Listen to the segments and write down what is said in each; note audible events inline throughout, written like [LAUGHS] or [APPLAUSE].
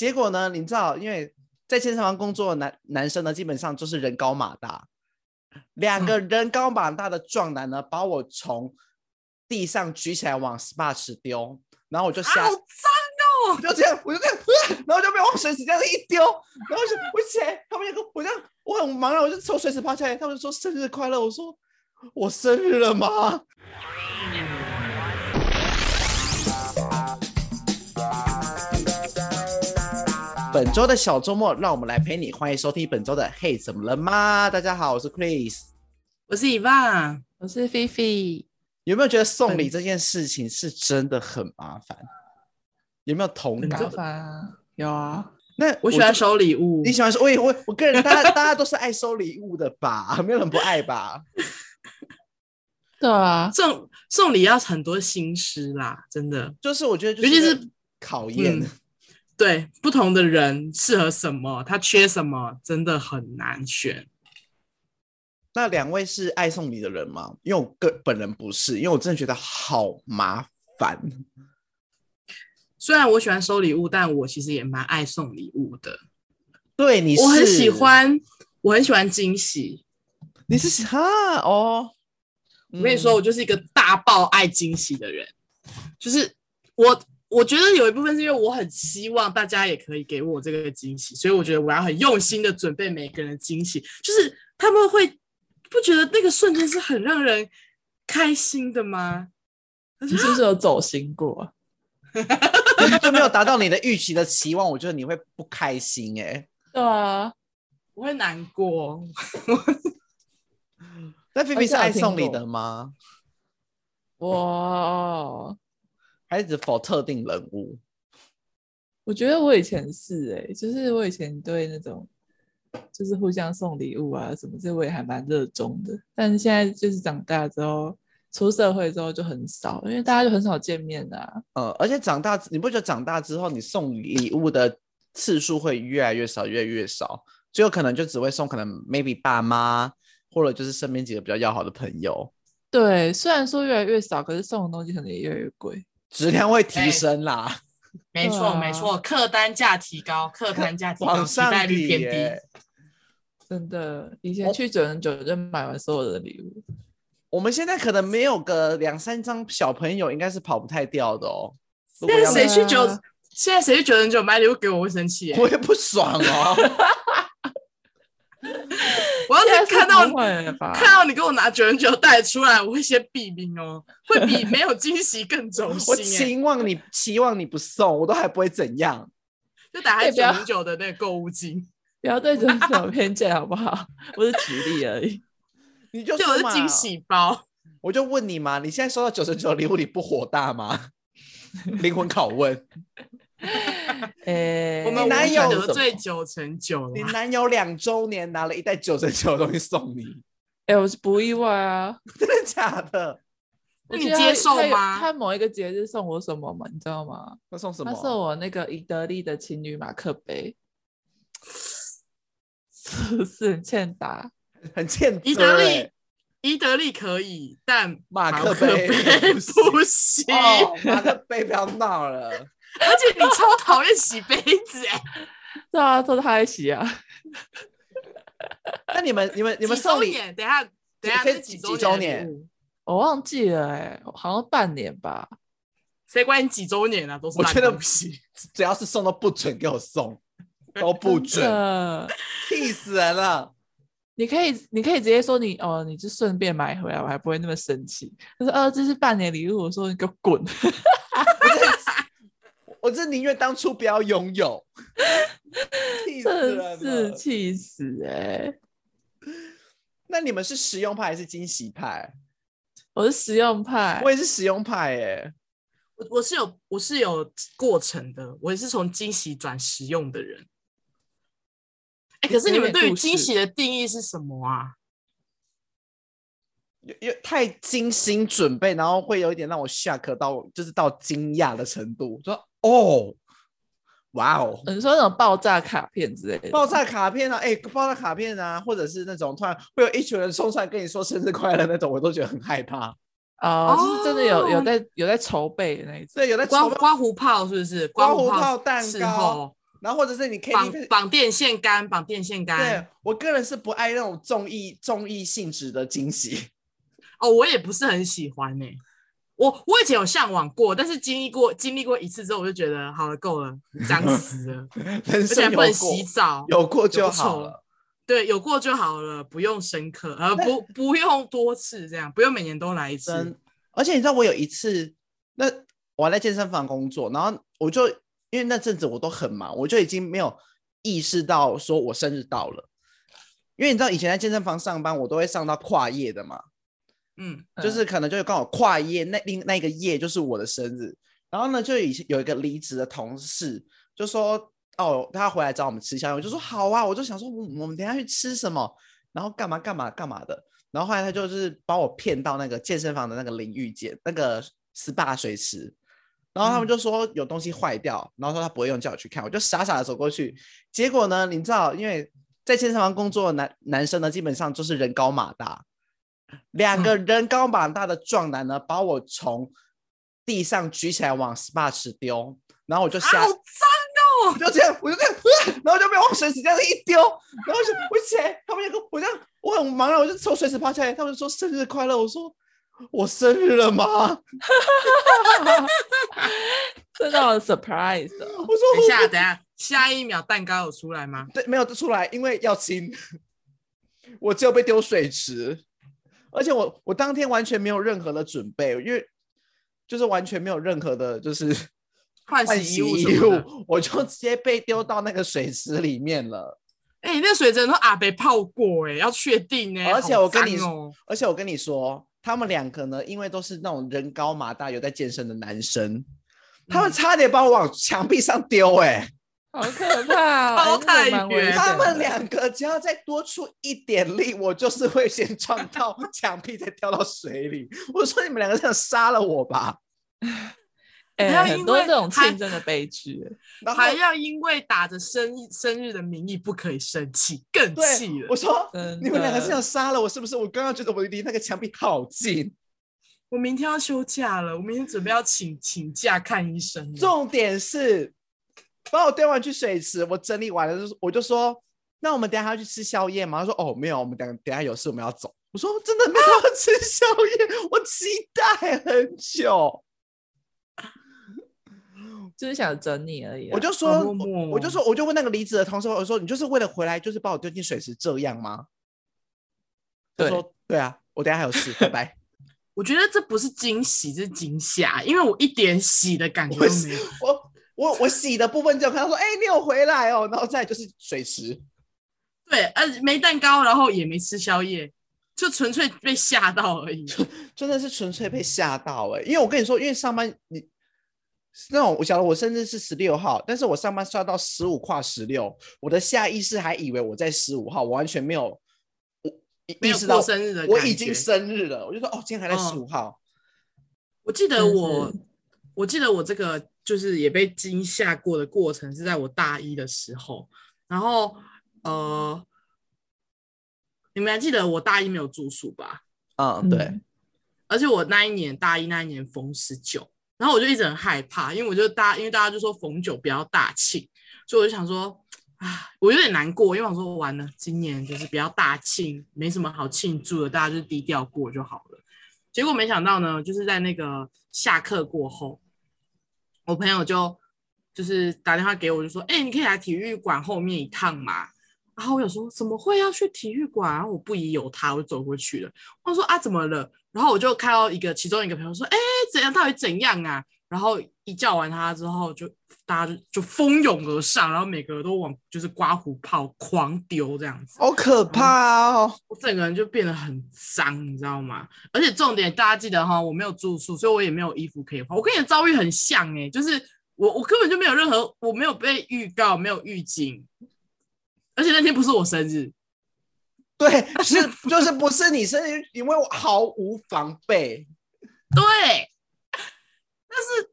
结果呢，你知道，因为在健身房工作的男男生呢，基本上就是人高马大，两个人高马大的壮男呢，把我从地上举起来往 SPA 池丢，然后我就吓。好脏哦！我就这样，我就这样，然后就被往水池这样一丢，然后就我起来，他们就跟我这样，我很茫然，我就从水池爬起来，他们就说生日快乐，我说我生日了吗？本周的小周末，让我们来陪你，欢迎收听本周的嘿，怎么了吗？大家好，我是 Chris，我是 Eva，我是菲菲。有没有觉得送礼这件事情是真的很麻烦？有没有同感？有啊。那我喜欢收礼物。你喜欢收？我我我个人，大家 [LAUGHS] 大家都是爱收礼物的吧？没有人不爱吧？对啊，送送礼要很多心思啦，真的。就是我觉得，尤其是考验、嗯，对不同的人适合什么，他缺什么，真的很难选。那两位是爱送礼的人吗？因为我个本人不是，因为我真的觉得好麻烦。虽然我喜欢收礼物，但我其实也蛮爱送礼物的。对，你是，我很喜欢，我很喜欢惊喜。你是哈哦？我跟你说，我就是一个大爆爱惊喜的人。就是我，我觉得有一部分是因为我很希望大家也可以给我这个惊喜，所以我觉得我要很用心的准备每个人的惊喜。就是他们会不觉得那个瞬间是很让人开心的吗？你是不是有走心过？[LAUGHS] 就没有达到你的预期的期望，我觉得你会不开心哎、欸。对啊，我会难过。[LAUGHS] 那菲菲是爱送礼的吗？我还是只否特定人物？我觉得我以前是哎、欸，就是我以前对那种就是互相送礼物啊什么，这我也还蛮热衷的。但是现在就是长大之后。出社会之后就很少，因为大家就很少见面的、啊。呃，而且长大，你不觉得长大之后，你送礼物的次数会越来越少，越来越少，最后可能就只会送可能 maybe 爸妈，或者就是身边几个比较要好的朋友。对，虽然说越来越少，可是送的东西可能也越来越贵，质量会提升啦。没错、啊，没错，客单价提高，客单价提高，[LAUGHS] 往上提率偏低。真的，以前去九人九就买完所有的礼物。我们现在可能没有个两三张小朋友，应该是跑不太掉的哦。现在谁去九？现在谁去九人九买礼物给我，我会生气。我也不爽哦。[LAUGHS] 我要是看到看到你给我拿九人九带出来，我会先避名哦，[LAUGHS] 会比没有惊喜更走心。我期望你期望你不送，我都还不会怎样。就打开九人九的那个购物金，不要对九人九有偏见好不好？[LAUGHS] 我是举例而已。你就，就我是惊喜包，我就问你嘛，你现在收到九十九礼物，你不火大吗？灵魂拷问。[LAUGHS] 欸、我们男友得罪九成九，你男友两周年拿了一袋九成九的东西送你，哎、欸，我是不意外啊，[LAUGHS] 真的假的？那你接受吗？他，他某一个节日送我什么嘛？你知道吗？他送什么？他送我那个伊德利的情侣马克杯，是不是很欠打？[LAUGHS] 很欠揍。宜得利，伊德利可以，但马克杯不行。马克杯不要闹了，而且你超讨厌洗杯子哎。对啊，都是他在洗啊。[LAUGHS] 那你们、你们、你们送礼？等下，等下，几几周年？我忘记了哎，好像半年吧。谁管你几周年啊？都是我觉得不行，只要是送都不准给我送，[LAUGHS] 都不准，气死人了。你可以，你可以直接说你哦，你就顺便买回来，我还不会那么生气。他说：“呃，这是半年礼物。”我说：“你给我滚！”我这宁愿当初不要拥有，气 [LAUGHS] 死真是气死哎、欸！那你们是实用派还是惊喜派？我是实用派，我也是实用派哎、欸。我我是有我是有过程的，我也是从惊喜转实用的人。哎、欸，可是你们对于惊喜的定义是什么啊？有有太精心准备，然后会有一点让我 shock 到，就是到惊讶的程度。说哦，哇哦！你说那种爆炸卡片之类的，爆炸卡片啊，哎、欸，爆炸卡片啊，或者是那种突然会有一群人冲出来跟你说生日快乐那种，我都觉得很害怕。哦，就是真的有有在有在筹备的那一种，对，有在刮刮胡泡是不是？刮胡泡蛋糕。然后或者是你可以绑绑电线杆，绑电线杆。对，我个人是不爱那种综艺综艺性质的惊喜。哦，我也不是很喜欢呢、欸。我我以前有向往过，但是经历过经历过一次之后，我就觉得好了，够了，脏死了，[LAUGHS] 而且还不能洗澡，有过就好了。对，有过就好了，不用深刻，呃，不不用多次这样，不用每年都来一次。而且你知道，我有一次，那我还在健身房工作，然后我就因为那阵子我都很忙，我就已经没有意识到说我生日到了。因为你知道，以前在健身房上班，我都会上到跨夜的嘛。嗯，就是可能就刚好跨页那另那个页就是我的生日，然后呢，就以前有一个离职的同事就说，哦，他回来找我们吃宵夜，我就说好啊，我就想说我我们等下去吃什么，然后干嘛干嘛干嘛的，然后后来他就是把我骗到那个健身房的那个淋浴间那个 SPA 水池，然后他们就说有东西坏掉，然后说他不会用，叫我去看，我就傻傻的走过去，结果呢，你知道，因为在健身房工作的男男生呢，基本上就是人高马大。两个人高马大的壮男呢，把我从地上举起来往 SPA 池丢，然后我就下，好脏哦！就这样，我就这样，[LAUGHS] 然后就被往水池这样一丢，然后就我起来，他们就跟我这样，我很忙了，我就从水池爬起来，他们就说生日快乐，我说我生日了吗？[LAUGHS] 真的好 surprise 哦！我说等一下，等一下，下一秒蛋糕有出来吗？对，没有出来，因为要亲，我只有被丢水池。而且我我当天完全没有任何的准备，因为就是完全没有任何的，就是 [LAUGHS] 换洗衣物，我就直接被丢到那个水池里面了。哎、欸，那水真的阿被泡过哎、欸，要确定哎、欸。而且我跟你而且我跟你说，他们两个呢，因为都是那种人高马大、有在健身的男生，嗯、他们差点把我往墙壁上丢哎、欸。好可怕、哦！超太远，他们两个只要再多出一点力，我就是会先撞到 [LAUGHS] 墙壁，再掉到水里。我说你们两个想杀了我吧？[LAUGHS] 哎、欸，很多这种竞争的悲剧，还要因为打着生日生日的名义不可以生气，更气了。我说你们两个是想杀了我，是不是？我刚刚觉得我离那个墙壁好近。我明天要休假了，我明天准备要请请假看医生。重点是。把我丢完去水池，我整理完了，我就说，那我们等下还要去吃宵夜吗？他说，哦，没有，我们等等下有事，我们要走。我说，真的没有吃宵夜，啊、我期待很久，就是想整你而已。我就说，我就说，我就问那个离职的同事，我说，你就是为了回来，就是把我丢进水池这样吗？他说，对，对啊，我等下还有事，拜拜。[LAUGHS] 我觉得这不是惊喜，这是惊吓，因为我一点喜的感觉都没有。我。我我洗的部分就看到说，哎、欸，你有回来哦，然后再就是水池，对，呃，没蛋糕，然后也没吃宵夜，就纯粹被吓到而已，[LAUGHS] 真的是纯粹被吓到哎、欸，因为我跟你说，因为上班你那种，我晓得我生日是十六号，但是我上班刷到十五跨十六，我的下意识还以为我在十五号，我完全没有我意识到生日的，我已经生日了，我就说哦，今天还在十五号、嗯，我记得我，我记得我这个。就是也被惊吓过的过程是在我大一的时候，然后呃，你们还记得我大一没有住宿吧？嗯，对。而且我那一年大一那一年逢十九，然后我就一直很害怕，因为我就大，因为大家就说逢九比较大庆，所以我就想说啊，我有点难过，因为我说完了，今年就是比较大庆，没什么好庆祝的，大家就低调过就好了。结果没想到呢，就是在那个下课过后。我朋友就就是打电话给我，就说：“哎、你可以来体育馆后面一趟嘛。”然后我有说：“怎么会要去体育馆？”然后我不疑有他，我走过去了。我说：“啊，怎么了？”然后我就看到一个其中一个朋友说：“哎、怎样？到底怎样啊？”然后一叫完他之后就，就大家就就蜂拥而上，然后每个人都往就是刮胡泡狂丢这样子，好可怕哦！我整个人就变得很脏，你知道吗？而且重点，大家记得哈，我没有住宿，所以我也没有衣服可以换。我跟你的遭遇很像哎、欸，就是我我根本就没有任何，我没有被预告，没有预警，而且那天不是我生日，对，是就是不是你生日，因为我毫无防备，对。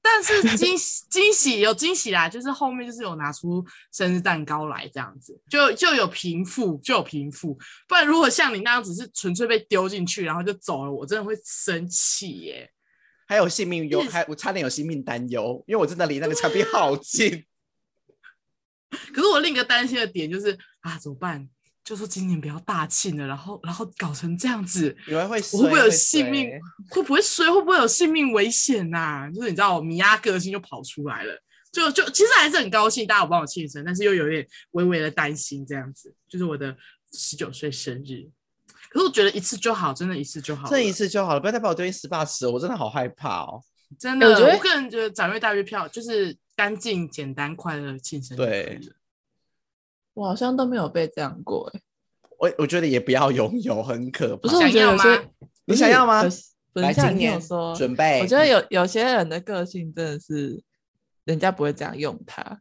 但是但是惊喜 [LAUGHS] 惊喜有惊喜啦，就是后面就是有拿出生日蛋糕来这样子，就就有平复就有平复，不然如果像你那样子是纯粹被丢进去然后就走了，我真的会生气耶，还有性命忧，还我差点有性命担忧，因为我真的离那个墙壁好近。可是我另一个担心的点就是啊，怎么办？就说今年不要大庆了，然后然后搞成这样子，以为会我会不会有性命？会不会衰？会不会有性命危险呐、啊？就是你知道，我米亚个性就跑出来了，就就其实还是很高兴，大家有帮我庆生，但是又有点微微的担心，这样子，就是我的十九岁生日。可是我觉得一次就好，真的一次就好，这一次就好了，不要再把我丢进 SPA 池，我真的好害怕哦。真的，我，我个人觉得展越大月票就是干净、简单、快乐庆生。对。我好像都没有被这样过哎，我我觉得也不要拥有，很可怕。不是我觉得有些，你想要吗？来，今年说准备。我觉得有有些人的个性真的是，人家不会这样用他。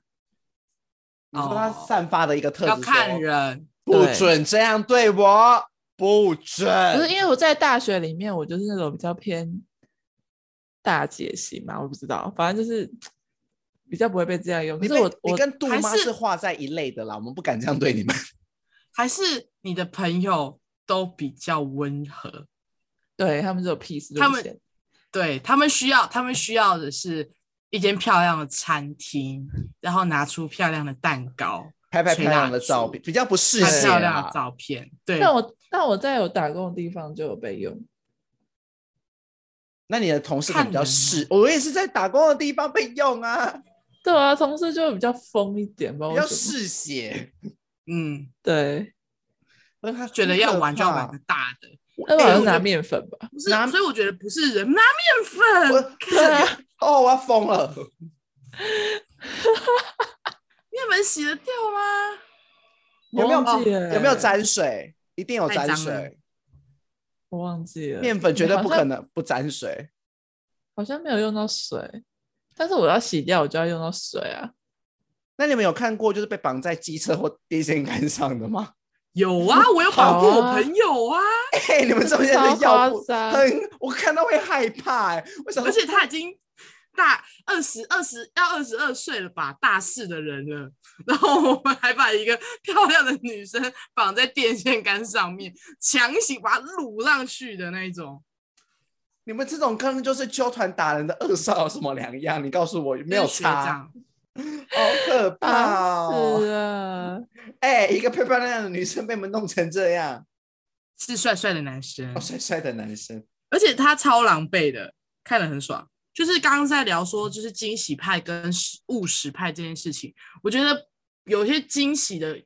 你说他散发的一个特质，要看人，不准这样对我，不准。不是因为我在大学里面，我就是那种比较偏大姐型嘛，我不知道，反正就是。比较不会被这样用，可是我我跟杜妈是画在一类的啦，我们不敢这样对你们。[LAUGHS] 还是你的朋友都比较温和，对他们是有 peace，他们对他们需要，他们需要的是一间漂亮的餐厅，然后拿出漂亮的蛋糕，拍拍漂亮的照片，比较不适合漂亮的照片。对，但我但我在有打工的地方就有被用。那你的同事比较适，我也是在打工的地方被用啊。对啊，同事就会比较疯一点吧，比较嗜血。嗯，对。所以他觉得要玩就要玩个大的，那我要拿面粉吧？不是，所以我觉得不是人拿面粉。对啊。[LAUGHS] 哦，我要疯了。[LAUGHS] 面粉洗得掉吗？有没有？有没有沾水？一定有沾水。我忘记了。面粉绝对不可能不沾水。好像没有用到水。但是我要洗掉，我就要用到水啊。那你们有看过就是被绑在机车或电线杆上的吗？有啊，[LAUGHS] 我有绑过我朋友啊。哎、欸，[LAUGHS] 你们这边的要很，我看到会害怕哎、欸。为什么？而且他已经大二十二十要二十二岁了吧，大四的人了。然后我们还把一个漂亮的女生绑在电线杆上面，强行把她掳上去的那一种。你们这种根本就是揪团打人的二少有什么两样？你告诉我有没有差？好可怕哦！哎、欸，一个漂漂亮亮的女生被我们弄成这样，是帅帅的男生，哦，帅帅的男生，而且他超狼狈的，看得很爽。就是刚刚在聊说，就是惊喜派跟务实派这件事情，我觉得有些惊喜的。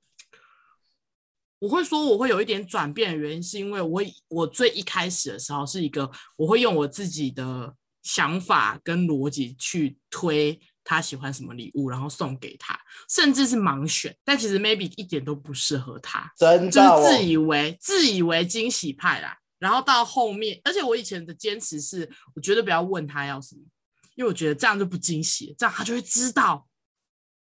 我会说我会有一点转变的原因，是因为我我最一开始的时候是一个我会用我自己的想法跟逻辑去推他喜欢什么礼物，然后送给他，甚至是盲选，但其实 maybe 一点都不适合他，真的就是自以为自以为惊喜派啦。然后到后面，而且我以前的坚持是，我绝对不要问他要什么，因为我觉得这样就不惊喜，这样他就会知道。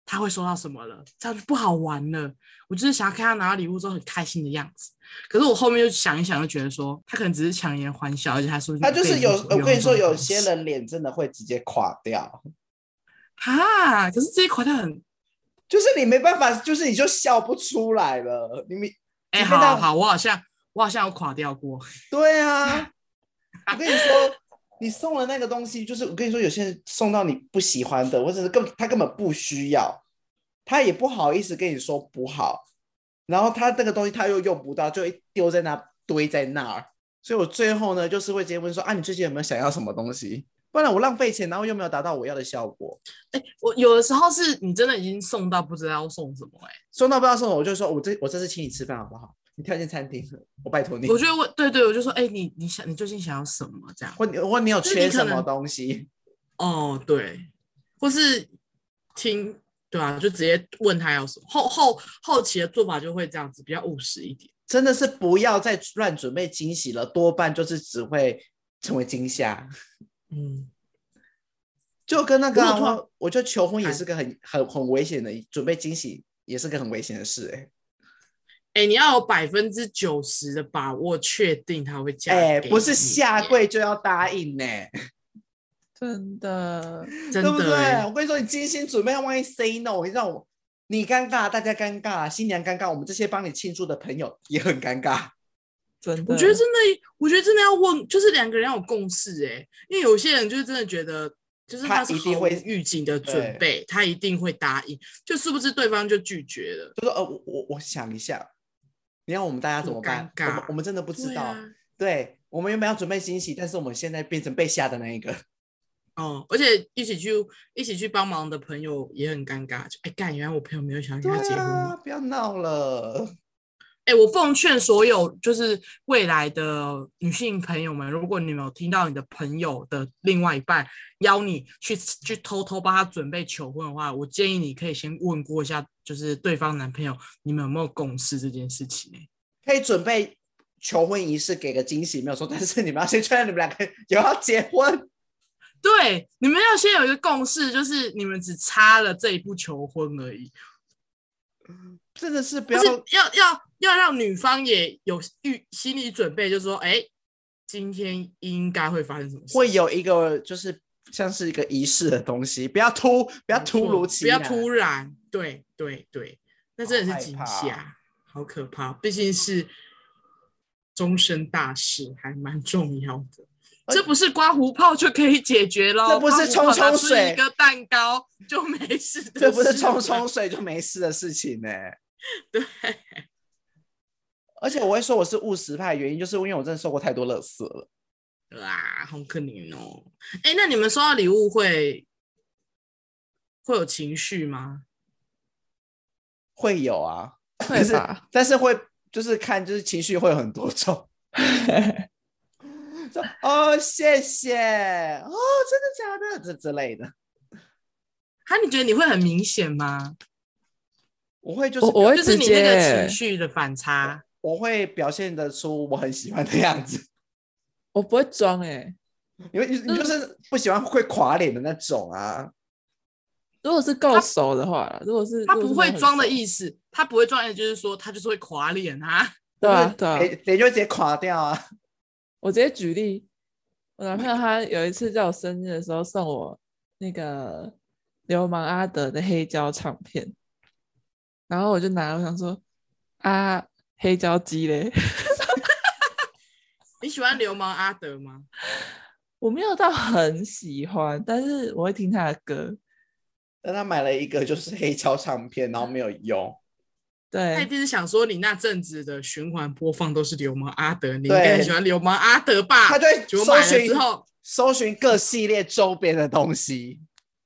他会收到什么了？这样就不好玩了。我就是想要看他拿到礼物之后很开心的样子。可是我后面又想一想，就觉得说他可能只是强颜欢笑，而且他说他就是有。我跟你说，有些人脸真的会直接垮掉。哈，可是这一垮掉很，就是你没办法，就是你就笑不出来了。你没哎，好好好，我好像我好像有垮掉过。对啊，我跟你说。你送了那个东西，就是我跟你说，有些人送到你不喜欢的，或者是根他根本不需要，他也不好意思跟你说不好，然后他这个东西他又用不到，就会丢在那堆在那儿。所以我最后呢，就是会直接问说啊，你最近有没有想要什么东西？不然我浪费钱，然后又没有达到我要的效果。哎，我有的时候是你真的已经送到不知道要送什么，哎，送到不知道送什么，我就说我这我这次请你吃饭好不好？你跳进餐厅，我拜托你。我觉得我对对，我就说，哎、欸，你你想你最近想要什么？这样，或你或你有缺什么东西？哦，对，或是听对啊，就直接问他要什么。后后后期的做法就会这样子，比较务实一点。真的是不要再乱准备惊喜了，多半就是只会成为惊吓。嗯，就跟那个、啊，我我觉得求婚也是个很很很危险的，准备惊喜也是个很危险的事、欸，哎。哎、欸，你要有百分之九十的把握，确定他会嫁。哎、欸，不是下跪就要答应呢、欸，真的，真的，对不对？我跟你说，你精心准备，万一 say no，你让我你尴尬，大家尴尬，新娘尴尬，我们这些帮你庆祝的朋友也很尴尬。真的，我觉得真的，我觉得真的要问，就是两个人要有共识、欸，哎，因为有些人就是真的觉得就是他是他一定会预警的准备，他一定会答应，就是不是对方就拒绝了？就说呃，我我我想一下，你让我们大家怎么办？我们我们真的不知道。对我们原本要准备惊喜，但是我们现在变成被吓的那一个。[LAUGHS] 哦，而且一起去一起去帮忙的朋友也很尴尬，就哎干，原来我朋友没有想要跟他结婚？啊，不要闹了。哎，我奉劝所有就是未来的女性朋友们，如果你们有听到你的朋友的另外一半邀你去去偷偷帮他准备求婚的话，我建议你可以先问过一下，就是对方男朋友你们有没有共识这件事情。可以准备求婚仪式，给个惊喜没有错，但是你们要先确认你们两个有要结婚。对，你们要先有一个共识，就是你们只差了这一步求婚而已。真的是不要是要要要让女方也有预心理准备，就是说，哎，今天应该会发生什么事？会有一个就是像是一个仪式的东西，不要突，不要突如其来，不要突然。对对对，那真的是惊吓，好可怕。毕竟是终身大事，还蛮重要的。这不是刮胡泡就可以解决喽？这不是冲冲水一个蛋糕就没事的。这不是冲冲水就没事的事情呢、欸。[LAUGHS] 对。而且我会说我是务实派，原因就是因为我真的受过太多垃圾了。啊，好可怜哦。哎，那你们收到礼物会会有情绪吗？会有啊，但是。但是会就是看就是情绪会有很多种。[LAUGHS] 说哦，谢谢哦，真的假的？这之类的。哈，你觉得你会很明显吗？我会就是我会就是你那个情绪的反差，我会表现得出我很喜欢的样子。我不会装哎、欸，因为你你就是不喜欢会垮脸的那种啊。如果是够熟的话，如果是他不会装的意思，他不会装的意思就是说他就是会垮脸啊。对啊，对啊，脸脸就会直接垮掉啊。我直接举例，我男朋友他有一次在我生日的时候送我那个流氓阿德的黑胶唱片，然后我就拿了，我想说啊，黑胶机嘞。[LAUGHS] 你喜欢流氓阿德吗？我没有到很喜欢，但是我会听他的歌。但他买了一个就是黑胶唱片，然后没有用。对，他一定是想说你那阵子的循环播放都是流氓阿德，你应该喜欢流氓阿德吧？他就搜寻之后，搜寻各系列周边的东西。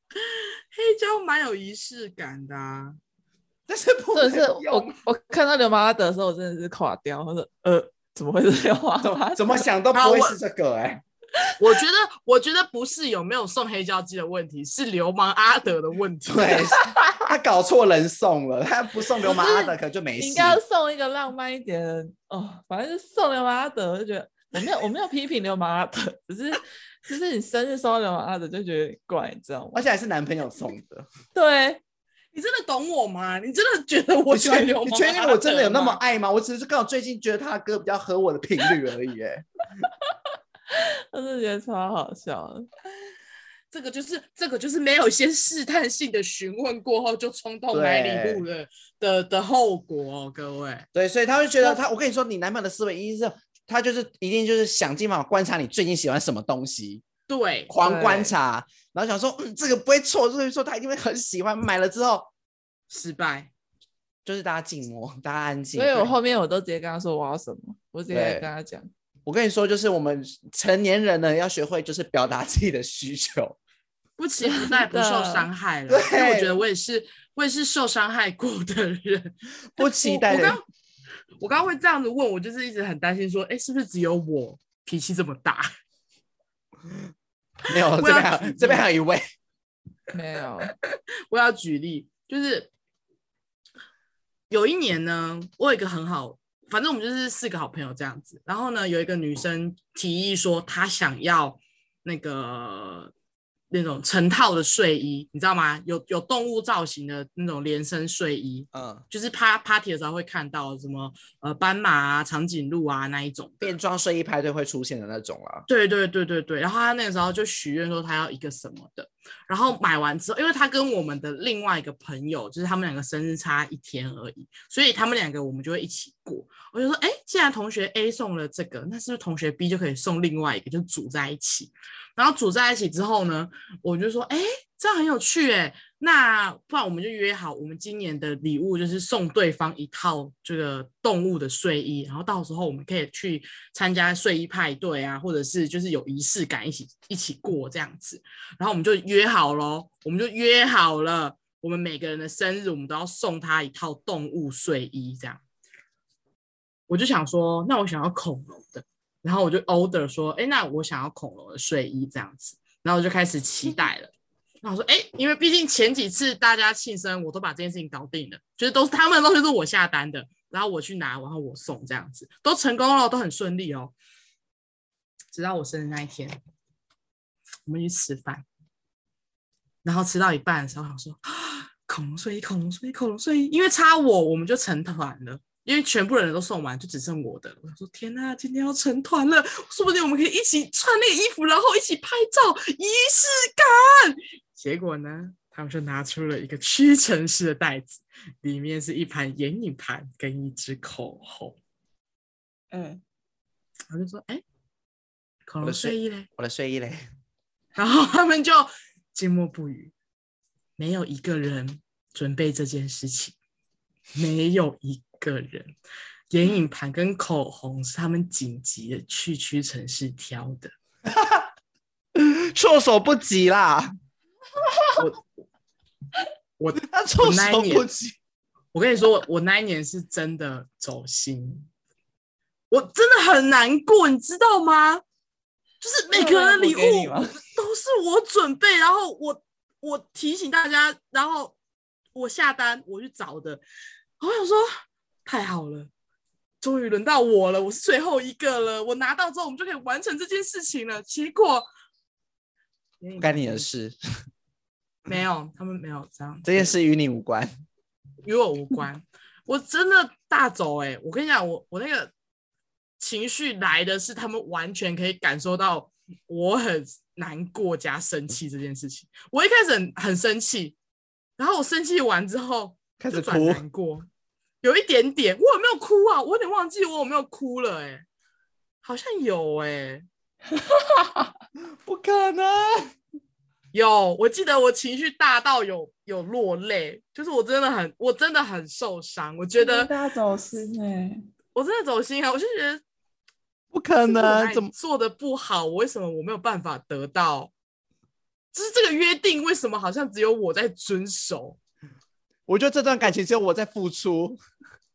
[LAUGHS] 黑胶蛮有仪式感的，啊，但是不是我我看到流氓阿德的时候，我真的是垮掉，我说呃，怎么会是流氓？怎么想都不会是这个哎，欸。我觉得，我觉得不是有没有送黑胶机的问题，是流氓阿德的问题。对，[LAUGHS] 他搞错人送了，他不送流氓阿德可就没事。应该要送一个浪漫一点的哦，反正是送流氓阿德，我就觉得我没有我没有批评流氓阿德，只是只是你生日收到流氓阿德就觉得怪，你知道吗？而且还是男朋友送的。对，你真的懂我吗？你真的觉得我喜欢流氓？你确定我真的有那么 [LAUGHS] 爱吗？我只是刚好最近觉得他的歌比较合我的频率而已，哎。[LAUGHS] 我是觉得超好笑的，这个就是这个就是没有先试探性的询问过后就冲动买礼物的的的后果哦，各位。对，所以他会觉得他，我跟你说，你男朋友的思维一定是他就是一定就是想尽办法观察你最近喜欢什么东西，对，狂观察，然后想说，嗯，这个不会错，所以说他一定会很喜欢。买了之后失败，就是大家静默，[LAUGHS] 大家安静。所以我后面我都直接跟他说我要什么，我直接跟他讲。我跟你说，就是我们成年人呢，要学会就是表达自己的需求，不期不待，不受伤害了。[LAUGHS] 因为我觉得我也是，我也是受伤害过的人，[LAUGHS] 不期待。我刚我刚刚会这样子问，我就是一直很担心说，哎，是不是只有我脾气这么大？[LAUGHS] 没有，这边还这边还有一位，[LAUGHS] 没有。我要举例，就是有一年呢，我有一个很好。反正我们就是四个好朋友这样子，然后呢，有一个女生提议说她想要那个那种成套的睡衣，你知道吗？有有动物造型的那种连身睡衣，嗯，就是趴 party 的时候会看到什么呃斑马啊、长颈鹿啊那一种变装睡衣派对会出现的那种啊。对对对对对，然后他那个时候就许愿说他要一个什么的，然后买完之后，因为他跟我们的另外一个朋友，就是他们两个生日差一天而已，所以他们两个我们就会一起过。我就说，哎，既然同学 A 送了这个，那是不是同学 B 就可以送另外一个，就组在一起？然后组在一起之后呢，我就说，哎，这样很有趣哎。那不然我们就约好，我们今年的礼物就是送对方一套这个动物的睡衣，然后到时候我们可以去参加睡衣派对啊，或者是就是有仪式感，一起一起过这样子。然后我们就约好喽，我们就约好了，我们每个人的生日我们都要送他一套动物睡衣，这样。我就想说，那我想要恐龙的，然后我就 order 说，哎，那我想要恐龙的睡衣这样子，然后我就开始期待了。然后我说，哎，因为毕竟前几次大家庆生，我都把这件事情搞定了，就是都是他们的东西，都是我下单的，然后我去拿，然后我送，这样子都成功了，都很顺利哦。直到我生日那一天，我们去吃饭，然后吃到一半的时候，我说，[GASPS] 恐龙睡衣，恐龙睡衣，恐龙睡衣，因为差我，我们就成团了。因为全部人都送完，就只剩我的。我想说，天哪，今天要成团了，说不定我们可以一起穿那个衣服，然后一起拍照，仪式感。结果呢，他们就拿出了一个屈臣氏的袋子，里面是一盘眼影盘跟一支口红。嗯，我就说，哎，恐龙睡衣嘞，我的睡衣嘞。然后他们就静默不语，没有一个人准备这件事情，没有一。个人眼影盘跟口红是他们紧急的去屈臣氏挑的，[LAUGHS] 措手不及啦！[LAUGHS] 我我他措手不及。我跟你说，我那一年是真的走心，我真的很难过，你知道吗？就是每个人的礼物 [LAUGHS] 都是我准备，然后我我提醒大家，然后我下单，我去找的，我想说。太好了，终于轮到我了，我是最后一个了。我拿到之后，我们就可以完成这件事情了。结果不干你的事，没有，他们没有这样。这件事与你无关，与我无关。我真的大走哎、欸！我跟你讲，我我那个情绪来的是，他们完全可以感受到我很难过加生气这件事情。我一开始很很生气，然后我生气完之后开始转难过。有一点点，我有没有哭啊？我有点忘记我有没有哭了、欸，哎，好像有、欸，哎，不可能，有，我记得我情绪大到有有落泪，就是我真的很，我真的很受伤，我觉得大家走心哎、欸，我真的走心啊，我就觉得不可能，怎么做的不好？我为什么我没有办法得到？就是这个约定，为什么好像只有我在遵守？我觉得这段感情只有我在付出，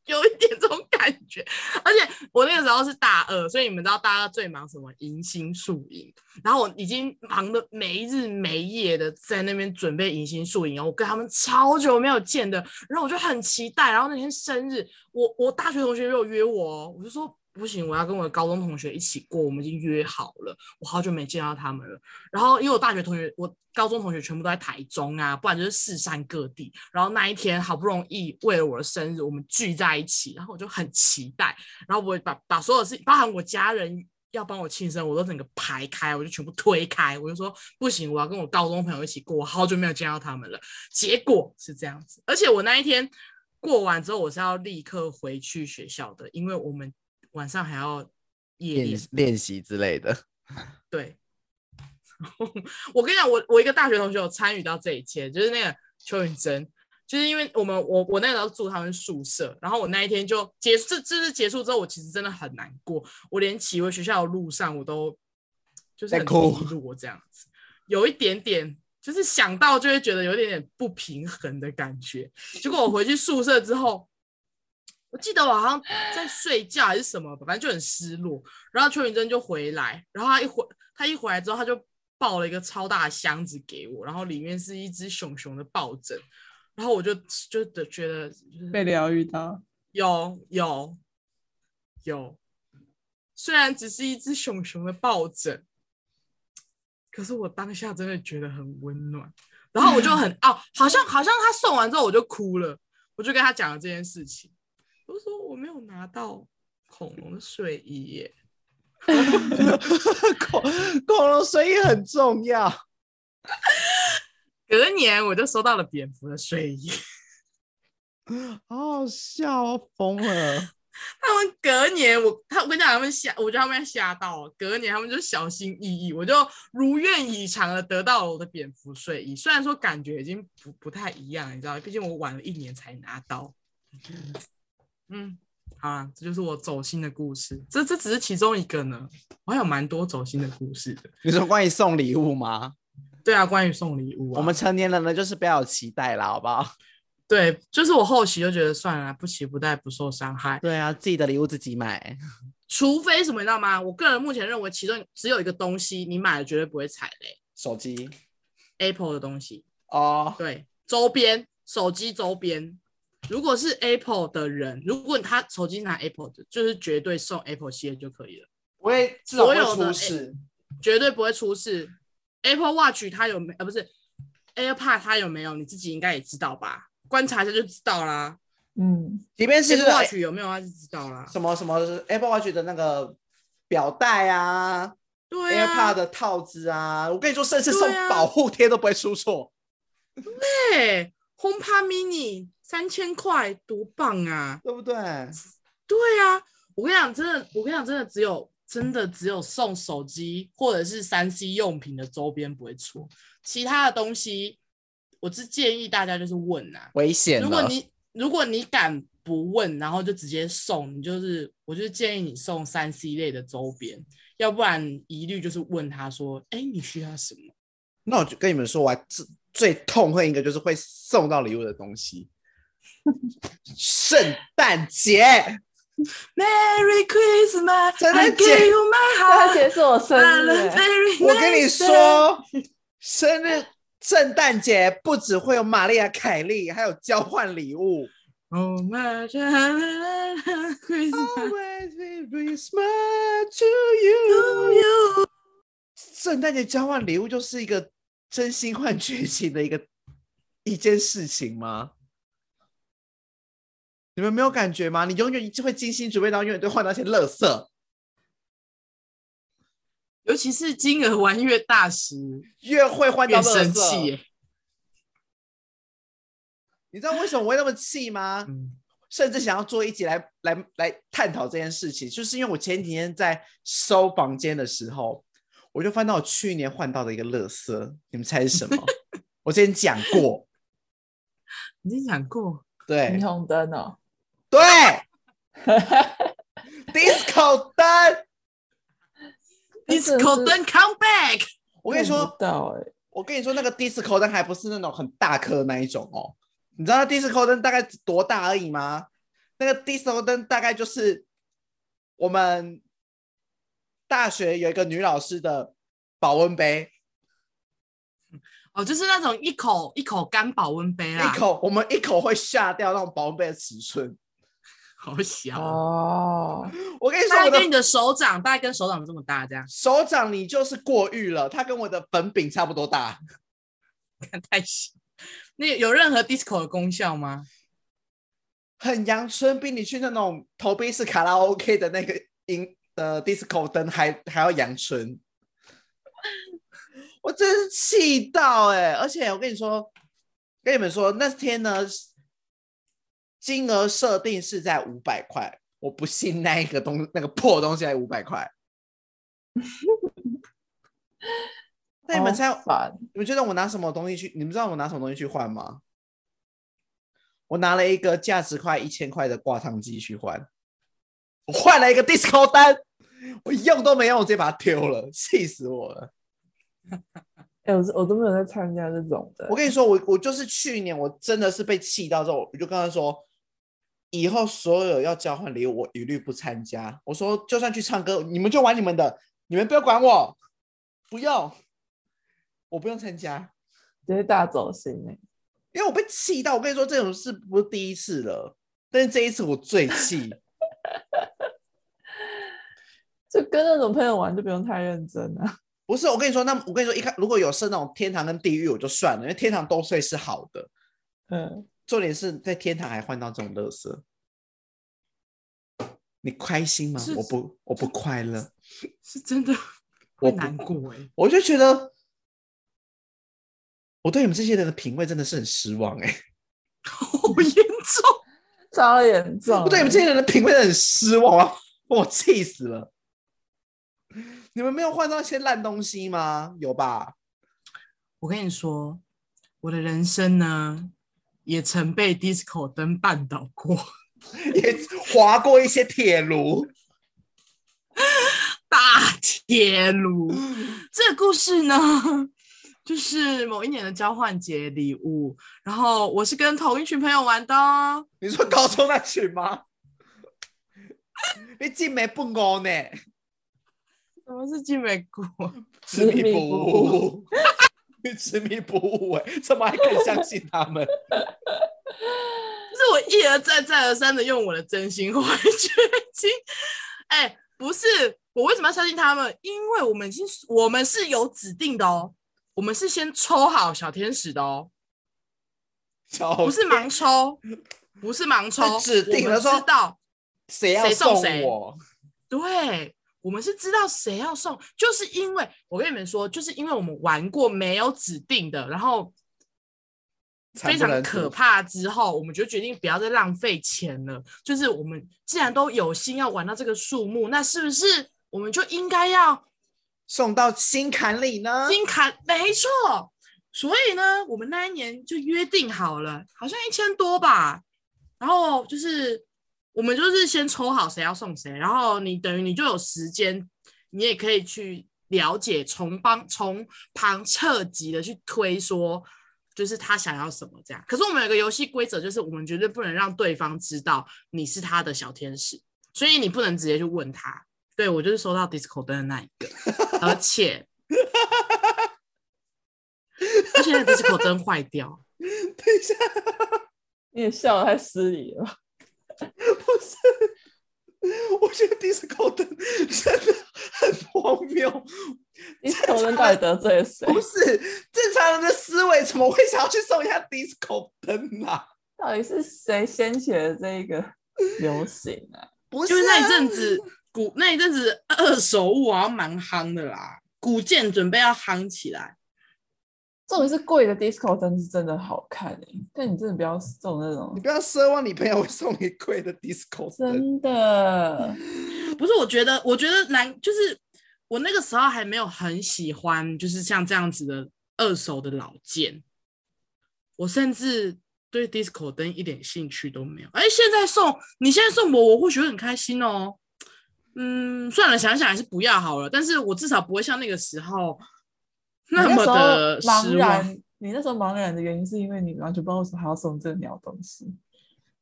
有一点这种感觉。而且我那个时候是大二，所以你们知道大二最忙什么？迎新树影。然后我已经忙的没日没夜的在那边准备迎新宿营，我跟他们超久没有见的，然后我就很期待。然后那天生日，我我大学同学又约我哦，我就说。不行，我要跟我的高中同学一起过，我们已经约好了。我好久没见到他们了。然后因为我大学同学，我高中同学全部都在台中啊，不然就是四散各地。然后那一天好不容易为了我的生日，我们聚在一起，然后我就很期待。然后我把把所有事，包含我家人要帮我庆生，我都整个排开，我就全部推开。我就说不行，我要跟我高中朋友一起过。我好久没有见到他们了。结果是这样子，而且我那一天过完之后，我是要立刻回去学校的，因为我们。晚上还要夜练练习之类的。[LAUGHS] 对，[LAUGHS] 我跟你讲，我我一个大学同学有参与到这一切，就是那个邱允珍，就是因为我们我我那个时候住他们宿舍，然后我那一天就结束，这这是结束之后，我其实真的很难过，我连骑回学校的路上我都就是很哭，我这样子，有一点点就是想到就会觉得有点点不平衡的感觉。结果我回去宿舍之后。我记得我好像在睡觉还是什么，反正就很失落。然后邱云珍就回来，然后他一回他一回来之后，他就抱了一个超大的箱子给我，然后里面是一只熊熊的抱枕。然后我就就的觉得、就是、被疗愈到，有有有，虽然只是一只熊熊的抱枕，可是我当下真的觉得很温暖。然后我就很 [LAUGHS] 哦，好像好像他送完之后我就哭了，我就跟他讲了这件事情。我说我没有拿到恐龙的睡衣耶，[LAUGHS] 恐恐龙睡衣很重要。隔年我就收到了蝙蝠的睡衣。好好笑哦，疯了！[LAUGHS] 他们隔年我他我跟你讲，他们吓，我觉得他们吓到了。隔年他们就小心翼翼，我就如愿以偿的得到了我的蝙蝠睡衣。虽然说感觉已经不不太一样，你知道，毕竟我晚了一年才拿到。嗯，好啊，这就是我走心的故事。这这只是其中一个呢，我还有蛮多走心的故事的。你说关于送礼物吗？对啊，关于送礼物啊。我们成年人呢，就是不要有期待啦，好不好？[LAUGHS] 对，就是我后期就觉得算了，不期不待，不受伤害。对啊，自己的礼物自己买，[LAUGHS] 除非什么，你知道吗？我个人目前认为，其中只有一个东西你买了绝对不会踩雷，手机，Apple 的东西哦。Oh. 对，周边，手机周边，如果是 Apple 的人，如果他手机拿 Apple 的，就是绝对送 Apple 系列就可以了，不会，所有的出事，绝对不会出事。Apple Watch 它有没？呃，不是 AirPod 它有没有？你自己应该也知道吧？观察一下就知道啦。嗯，里面是 Apple Watch 有没有，他就知道啦。什么什么 Apple Watch 的那个表带啊，对啊，AirPod 的套子啊，我跟你说，甚至送保护贴都不会出错。对，HomePod Mini 三千块，多棒啊，对不对？对啊，我跟你讲，真的，我跟你讲，真的只有真的只有送手机或者是三 C 用品的周边不会错，其他的东西。我是建议大家就是问啊，危险。如果你如果你敢不问，然后就直接送，你就是，我就建议你送三 C 类的周边，要不然一律就是问他说，哎，你需要什么？那我就跟你们说，我最痛恨一个就是会送到礼物的东西，圣诞节，Merry Christmas，圣诞节，圣诞节是我生日，我跟你说，生日。圣诞节不只会有玛丽亚凯莉，还有交换礼物。Oh my Christmas to you。圣诞节交换礼物就是一个真心换绝情的一个一件事情吗？你们没有感觉吗？你永远就会精心准备到，永远都换那些垃圾。尤其是金额玩越大时，越会换到生气。你知道为什么我会那么气吗？嗯、甚至想要做一集来来来探讨这件事情，就是因为我前几天在收房间的时候，我就翻到我去年换到的一个垃圾，你们猜是什么？[LAUGHS] 我之前讲过，已经讲过，对，霓虹灯哦，对，disco 灯。Disco 灯 come back，我跟你说，欸、我跟你说，那个 Disco 灯还不是那种很大颗那一种哦。你知道 Disco 灯大概多大而已吗？那个 Disco 灯大概就是我们大学有一个女老师的保温杯。哦，就是那种一口一口干保温杯啊，一口我们一口会下掉那种保温杯的尺寸。好小哦！[LAUGHS] 我跟你说，大概跟你的手掌，大概跟手掌这么大，这样。手掌你就是过誉了，它跟我的粉饼差不多大，[LAUGHS] 看太小。那有任何 disco 的功效吗？很阳春，比你去那种投币式卡拉 OK 的那个音的 disco 灯还还要阳春。我真是气到哎、欸！而且我跟你说，跟你们说，那天呢。金额设定是在五百块，我不信那一个东那个破东西还五百块。[LAUGHS] 那你们猜，你们觉得我拿什么东西去？你们知道我拿什么东西去换吗？我拿了一个价值快一千块的挂烫机去换，我换了一个 disco 单，我用都没用，我直接把它丢了，气死我了。哎、欸，我我都没有在参加这种的。我跟你说，我我就是去年我真的是被气到之后，我就跟他说。以后所有要交换礼物，我一律不参加。我说，就算去唱歌，你们就玩你们的，你们不要管我，不用，我不用参加。这是大走心哎，因为我被气到。我跟你说，这种事不是第一次了，但是这一次我最气。[LAUGHS] 就跟那种朋友玩，就不用太认真啊。[LAUGHS] 不是，我跟你说，那我跟你说，一看如果有设那种天堂跟地狱，我就算了，因为天堂都会是好的。嗯。重点是在天堂还换到这种垃圾，你开心吗？我不，我不快乐，是真的，我难过哎，我就觉得我对你们这些人的品味真的是很失望哎、欸，[LAUGHS] 好严重，[LAUGHS] 超严重。我对你们这些人的品味很失望啊，我气死了。你们没有换到一些烂东西吗？有吧？我跟你说，我的人生呢，也曾被 disco 灯绊倒过，[LAUGHS] 也划过一些铁炉，[LAUGHS] 大铁炉。这个故事呢，就是某一年的交换节礼物，然后我是跟同一群朋友玩的哦。你说高中那群吗？你进没不高呢？什么是金美菇？执迷不悟，[LAUGHS] 执迷不悟哎，怎么还肯相信他们？[LAUGHS] 就是我一而再、再而三的用我的真心话去听。哎、欸，不是，我为什么要相信他们？因为我们已经，我们是有指定的哦，我们是先抽好小天使的哦，不是盲抽，不是盲抽，指定了说知道谁要送谁，对。我们是知道谁要送，就是因为我跟你们说，就是因为我们玩过没有指定的，然后非常可怕。之后我们就决定不要再浪费钱了。就是我们既然都有心要玩到这个数目，那是不是我们就应该要送到心坎里呢？心坎，没错。所以呢，我们那一年就约定好了，好像一千多吧。然后就是。我们就是先抽好谁要送谁，然后你等于你就有时间，你也可以去了解，从帮从旁侧击的去推说，就是他想要什么这样。可是我们有个游戏规则，就是我们绝对不能让对方知道你是他的小天使，所以你不能直接去问他。对，我就是收到 disco 灯的那一个，而且 [LAUGHS] 而且 disco 灯坏掉。[LAUGHS] 等一下，你也笑得太失礼了。[LAUGHS] 不是，我觉得 disco 灯真的很荒谬。disco 灯到底得罪了谁？不是正常人的思维，怎么会想要去送一下 disco 灯啊？到底是谁掀起了这一个流行啊？不是啊，就是那一阵子古那一阵子二手物好像蛮夯的啦，古建准备要夯起来。这种是贵的 disco 灯是真的好看哎、欸，但你真的不要送那种，你不要奢望你朋友会送你贵的 disco 灯。真的 [LAUGHS] 不是，我觉得，我觉得难，就是我那个时候还没有很喜欢，就是像这样子的二手的老件，我甚至对 disco 灯一点兴趣都没有。哎，现在送，你现在送我，我或许会很开心哦。嗯，算了，想想还是不要好了。但是我至少不会像那个时候。[LAUGHS] 那么的茫然，你那时候茫然的原因是因为你完全不知道为什么还要送这个鸟东西。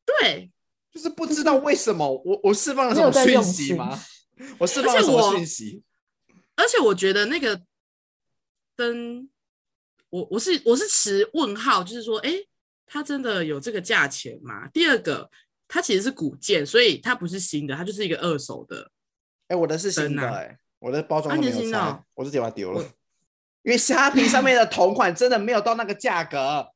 对，就是不知道为什么我我释放了什么讯息吗？我释放了什么讯息？而且我觉得那个灯，我我是我是持问号，就是说，哎，它真的有这个价钱吗？第二个，它其实是古件，所以它不是新的，它就是一个二手的。哎，我的是新的，哎，我的包装没有拆，我直接把它丢了。因为虾皮上面的同款真的没有到那个价格，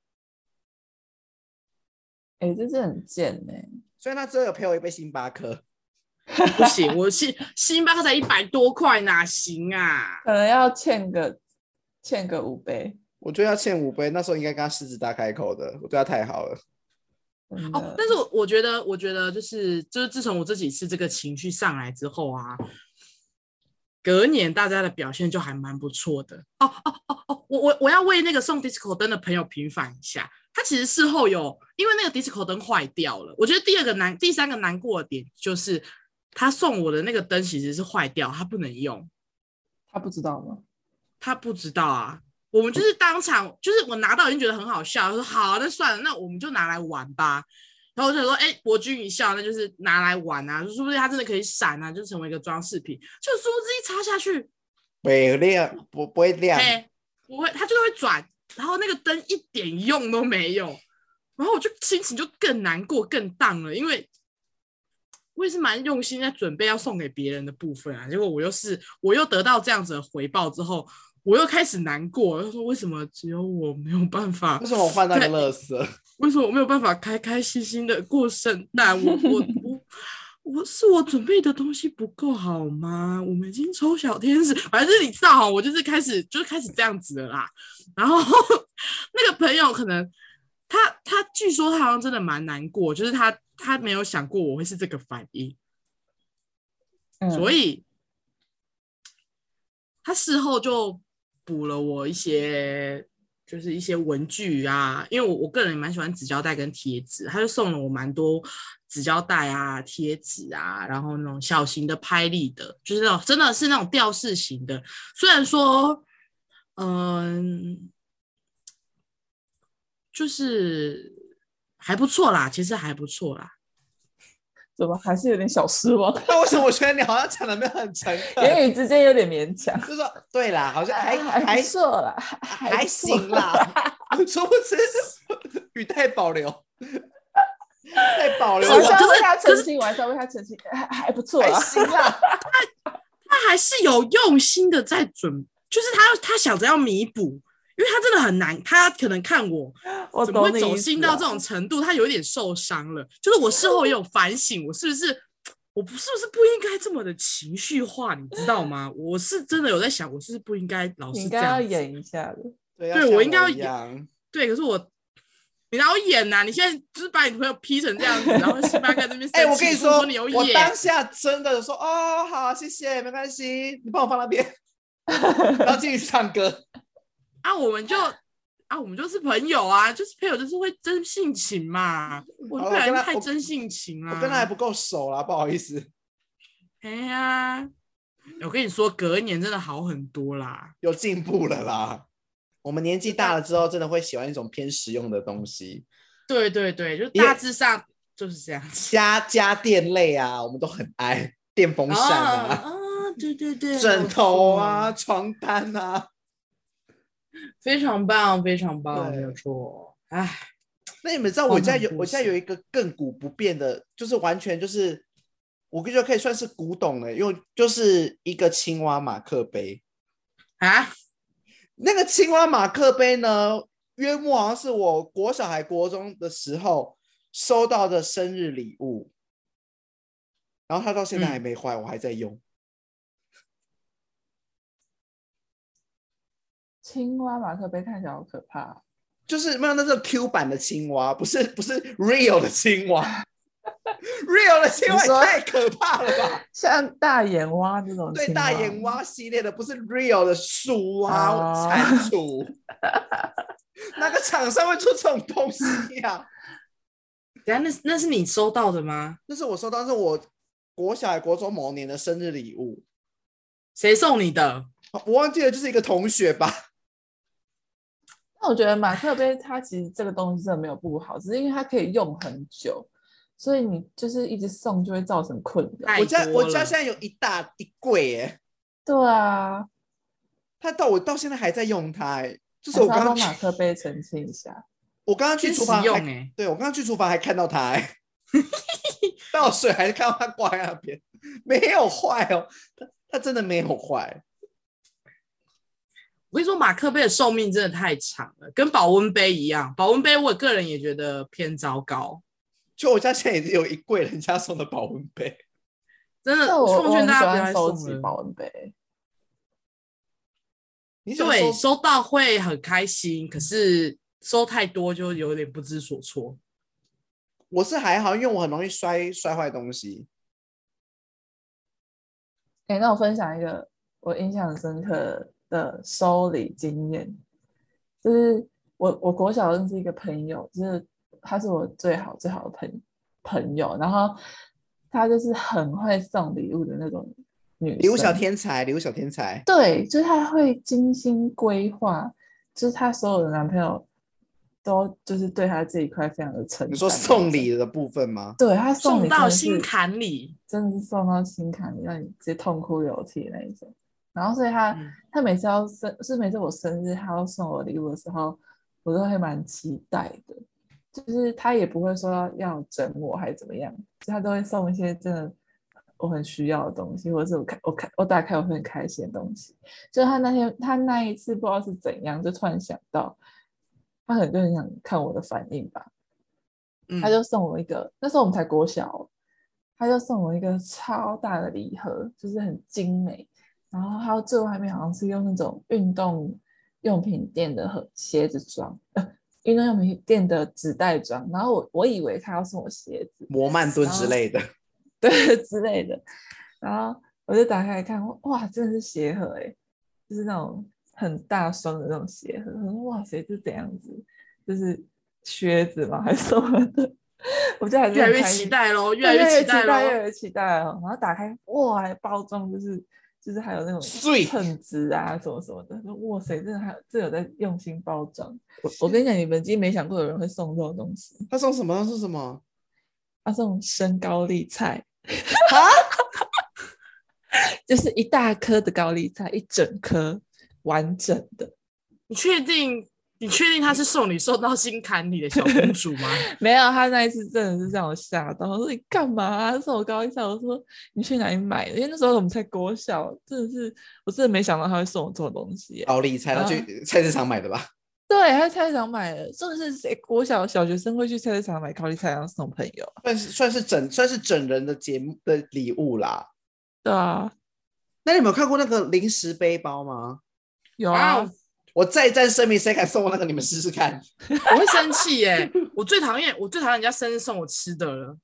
哎、欸，这是很贱哎、欸。所以他只有陪我一杯星巴克，[LAUGHS] 不行，我星星巴克才一百多块，哪行啊？可能要欠个欠个五杯。我觉得要欠五杯，那时候应该跟他狮子大开口的，我对他太好了。哦，但是我我觉得，我觉得就是就是自从我这几次这个情绪上来之后啊。隔年大家的表现就还蛮不错的哦哦哦哦，我我我要为那个送 disco 灯的朋友平反一下，他其实事后有因为那个 disco 灯坏掉了。我觉得第二个难，第三个难过的点就是他送我的那个灯其实是坏掉，他不能用。他不知道吗？他不知道啊。我们就是当场，就是我拿到已经觉得很好笑，说好，那算了，那我们就拿来玩吧。然后我就说，哎、欸，博君一笑，那就是拿来玩啊，说不定它真的可以闪啊，就成为一个装饰品。就殊不知一插下去，不会亮，不不会亮，不会，它就会转，然后那个灯一点用都没有，然后我就心情就更难过，更荡了，因为我也是蛮用心在准备要送给别人的部分啊，结果我又是我又得到这样子的回报之后，我又开始难过，他说为什么只有我没有办法？为什么我换那个乐色？[LAUGHS] 为什么我没有办法开开心心的过圣诞？我我我我是我准备的东西不够好吗？我们已经抽小天使，反正你知道哈，我就是开始就是开始这样子的啦。然后 [LAUGHS] 那个朋友可能他他据说他好像真的蛮难过，就是他他没有想过我会是这个反应，嗯、所以他事后就补了我一些。就是一些文具啊，因为我我个人也蛮喜欢纸胶带跟贴纸，他就送了我蛮多纸胶带啊、贴纸啊，然后那种小型的拍立得，就是那种真的是那种吊饰型的。虽然说，嗯，就是还不错啦，其实还不错啦。怎么还是有点小失望？那 [LAUGHS] 为什么我觉得你好像讲的没有很诚恳？言语之间有点勉强。就是说，对啦，好像还还还错啦，还行啦。[LAUGHS] 殊不知语带保留，带保留。我还是要为他澄清，我还是要为他澄清，还还不错还。行啦，[LAUGHS] 他他还是有用心的在准，就是他他想着要弥补。因为他真的很难，他可能看我 [LAUGHS] 怎么会走心到这种程度，他有一点受伤了。就是我事后也有反省，我是不是我不是不是不应该这么的情绪化，你知道吗？我是真的有在想，我是不是不应该老是这样要演一下的。对，对我应该要演。对，可是我你让我演呐、啊？你现在就是把你朋友 P 成这样子，然后星巴克这边 [LAUGHS] 哎，我跟你说，说你有演，我当下真的说哦，好，谢谢，没关系，你帮我放那边，[LAUGHS] 然后继续唱歌。啊，我们就啊，我们就是朋友啊，就是朋友，就是会真性情嘛。我不然太真性情了，我跟他还不够熟啦，不好意思。[LAUGHS] 哎呀，我跟你说，隔一年真的好很多啦，有进步了啦。我们年纪大了之后，真的会喜欢一种偏实用的东西。对对对，就大致上就是这样。家家电类啊，我们都很爱，电风扇啊，啊，对对对，枕头啊，床单啊。非常棒，非常棒，没有错。哎，那你们知道我家有我家有一个亘古不变的，就是完全就是，我觉得可以算是古董了，因为就是一个青蛙马克杯啊。[LAUGHS] 那个青蛙马克杯呢，约莫好像是我国小还国中的时候收到的生日礼物，然后它到现在还没坏，嗯、我还在用。青蛙马克杯看起来好可怕，就是没有那个 Q 版的青蛙，不是不是 real 的青蛙，[LAUGHS] real 的青蛙太可怕了吧？[LAUGHS] 像大眼蛙这种，对大眼蛙系列的，不是 real 的树蛙蟾蜍，[LAUGHS] 那个厂商会出这种东西呀、啊？等下，那那是你收到的吗？那是我收到，是我国小还国中某年的生日礼物，谁送你的？我忘记了，就是一个同学吧。那我觉得马克杯它其实这个东西真的没有不好，只是因为它可以用很久，所以你就是一直送就会造成困扰。我家我家现在有一大一柜耶。对啊，他到我到现在还在用它，就是我刚刚马克杯澄清一下，我刚刚去厨房还对我刚刚去厨房还看到它，[LAUGHS] 倒水还是看到它挂在那边，没有坏哦，它它真的没有坏。我跟你说，马克杯的寿命真的太长了，跟保温杯一样。保温杯我个人也觉得偏糟糕。就我家现在已经有一柜人家送的保温杯，[LAUGHS] 真的，我奉劝大家不要收集保温杯。对，收到会很开心，可是收太多就有点不知所措。我是还好，因为我很容易摔摔坏东西。哎、欸，那我分享一个我印象很深刻的收礼经验，就是我我国小认识一个朋友，就是他是我最好最好的朋朋友，然后他就是很会送礼物的那种女，礼物小天才，礼物小天才，对，就是他会精心规划，就是他所有的男朋友都就是对他这一块非常的诚。你说送礼的部分吗？对，他送，送到心坎里，真的是送到心坎里，让你直接痛哭流涕那一种。然后，所以他、嗯、他每次要生，是每次我生日，他要送我礼物的时候，我都会蛮期待的。就是他也不会说要要整我还是怎么样，就他都会送一些真的我很需要的东西，或者是我开我开我打开我会很开心的东西。就他那天他那一次不知道是怎样，就突然想到，他可能就很想看我的反应吧。他就送我一个，嗯、那时候我们才国小，他就送我一个超大的礼盒，就是很精美。然后还有最外面好像是用那种运动用品店的盒鞋子装，呃，运动用品店的纸袋装。然后我我以为他要送我鞋子，摩曼顿之类的，[LAUGHS] 对之类的。然后我就打开来看，哇，真的是鞋盒哎，就是那种很大双的那种鞋盒。哇塞，这怎样子？就是靴子吗？[LAUGHS] 还是什么的？我就还是越来越期待喽，越来越期待，越来越期待哦。然后打开，哇，包装就是就是还有那种称子啊，什么什么的。说哇塞，真的还有这有在用心包装。我我跟你讲，你们今天没想过有人会送这种东西。[LAUGHS] 他送什么？他送什么？他送生高丽菜。啊？[LAUGHS] 就是一大颗的高丽菜，一整颗完整的。你确定？你确定他是送你送到心坎里的小公主吗？[LAUGHS] 没有，他那一次真的是让我吓到。我说你干嘛啊？送我高丽菜？我说你去哪里买的？因为那时候我们才国小，真的是我真的没想到他会送我这种东西。高丽菜，他去菜市场买的吧？[LAUGHS] 对，他在菜市场买的。真的是谁国小小学生会去菜市场买高丽菜，然后送朋友？算是算是整算是整人的节目的礼物啦。对啊。那你有没有看过那个零食背包吗？有啊。我再战声明，谁敢送我那个？你们试试看，[LAUGHS] 我会生气耶、欸！我最讨厌，我最讨厌人家生日送我吃的了。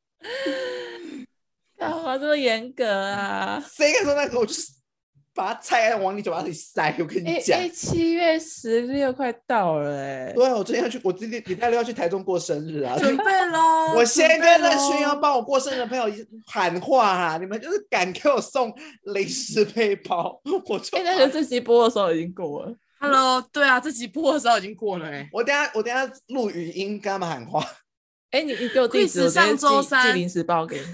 干嘛这么严格啊？谁敢说那个？我就是把它拆开往你嘴巴里塞。我跟你讲，哎，七月十六快到了哎、欸。对，我今天要去，我今天礼拜六要去台中过生日啊！准备喽！[LAUGHS] 我先跟那群要帮我过生日的朋友喊话啊！你们就是敢给我送零食背包，我就……哎，那个这期播的时候已经过了。Hello，对啊，这集播的时候已经过了哎、欸。我等下我等下录语音跟他们喊话。哎、欸，你你给我地址，上周三寄零食包给你。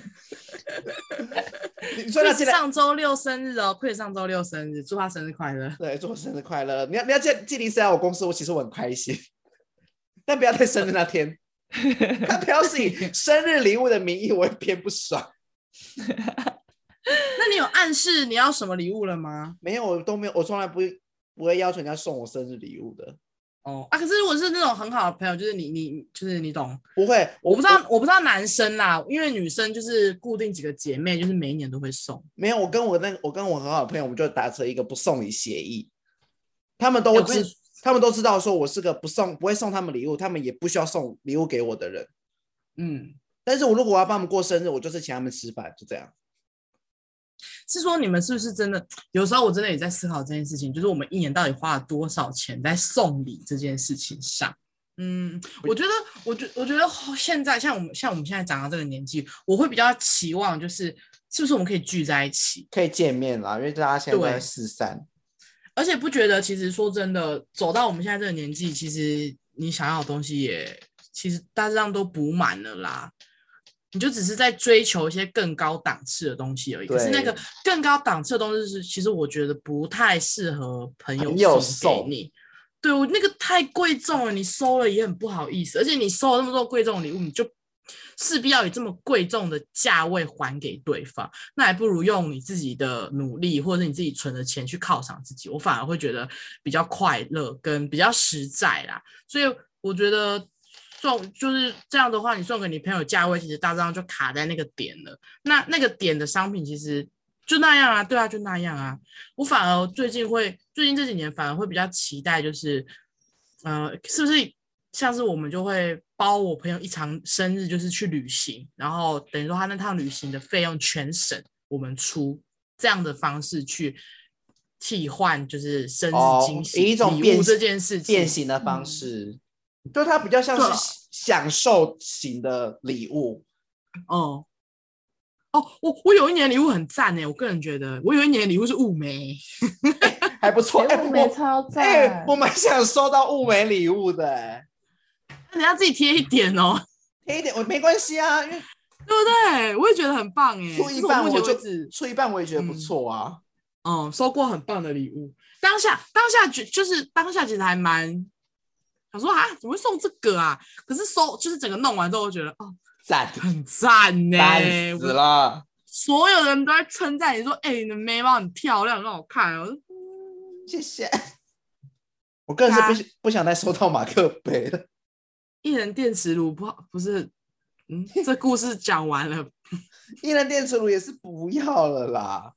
[LAUGHS] 你说他上周六生日哦，亏上周六生日，祝他生日快乐。对，祝我生日快乐。你要你要寄寄零食来我公司，我其实我很开心，但不要在生日那天。他不要是以 [LAUGHS] 生日礼物的名义，我会偏不爽。[LAUGHS] 那你有暗示你要什么礼物了吗？没有，我都没有，我从来不会。不会要求人家送我生日礼物的哦啊！可是如果是那种很好的朋友，就是你你就是你懂，不会，我不知道我，不知道男生啦，因为女生就是固定几个姐妹，就是每一年都会送。没有，我跟我那我跟我很好的朋友，我们就达成一个不送礼协议。他们都知，他们都知道说我是个不送不会送他们礼物，他们也不需要送礼物给我的人。嗯，但是我如果我要帮他们过生日，我就是请他们吃饭，就这样。是说你们是不是真的？有时候我真的也在思考这件事情，就是我们一年到底花了多少钱在送礼这件事情上。嗯，我觉得，我觉，我觉得现在像我们像我们现在长到这个年纪，我会比较期望就是，是不是我们可以聚在一起，可以见面啦？因为大家现在都在四散，而且不觉得其实说真的，走到我们现在这个年纪，其实你想要的东西也其实大致上都补满了啦。你就只是在追求一些更高档次的东西而已。可是那个更高档次的东西是，其实我觉得不太适合朋友送给你。对，我那个太贵重了，你收了也很不好意思。而且你收了那么多贵重礼物，你就势必要以这么贵重的价位还给对方，那还不如用你自己的努力，或者是你自己存的钱去犒赏自己。我反而会觉得比较快乐，跟比较实在啦。所以我觉得。送就是这样的话，你送给你朋友价位其实大致上就卡在那个点了。那那个点的商品其实就那样啊，对啊，就那样啊。我反而最近会，最近这几年反而会比较期待，就是呃，是不是像是我们就会包我朋友一场生日，就是去旅行，然后等于说他那趟旅行的费用全省我们出，这样的方式去替换，就是生日惊喜、哦、以一种变这件事情变形的方式。嗯就它比较像是享受型的礼物，哦、嗯，哦，我我有一年礼物很赞呢，我个人觉得，我有一年礼物是雾眉，[LAUGHS] 还不错，雾眉超赞，哎、欸，我蛮想收到雾眉礼物的，哎，那你要自己贴一点哦，[LAUGHS] 贴一点我没关系啊，因为对不对？我也觉得很棒哎，出一半我就出一半我也觉得不错啊，嗯，嗯，收过很棒的礼物，当下当下就就是当下其实还蛮。他说啊，怎么会送这个啊？可是收就是整个弄完之后，我觉得哦，赞，很赞呢，赞死了！所有人都在称赞你说，哎、欸，你的眉毛很漂亮，很好看。我说，谢谢。我个人是不、啊、不想再收到马克杯了。一人电磁炉不好，不是？嗯，这故事讲完了。[LAUGHS] 一一人电磁炉也是不要了啦。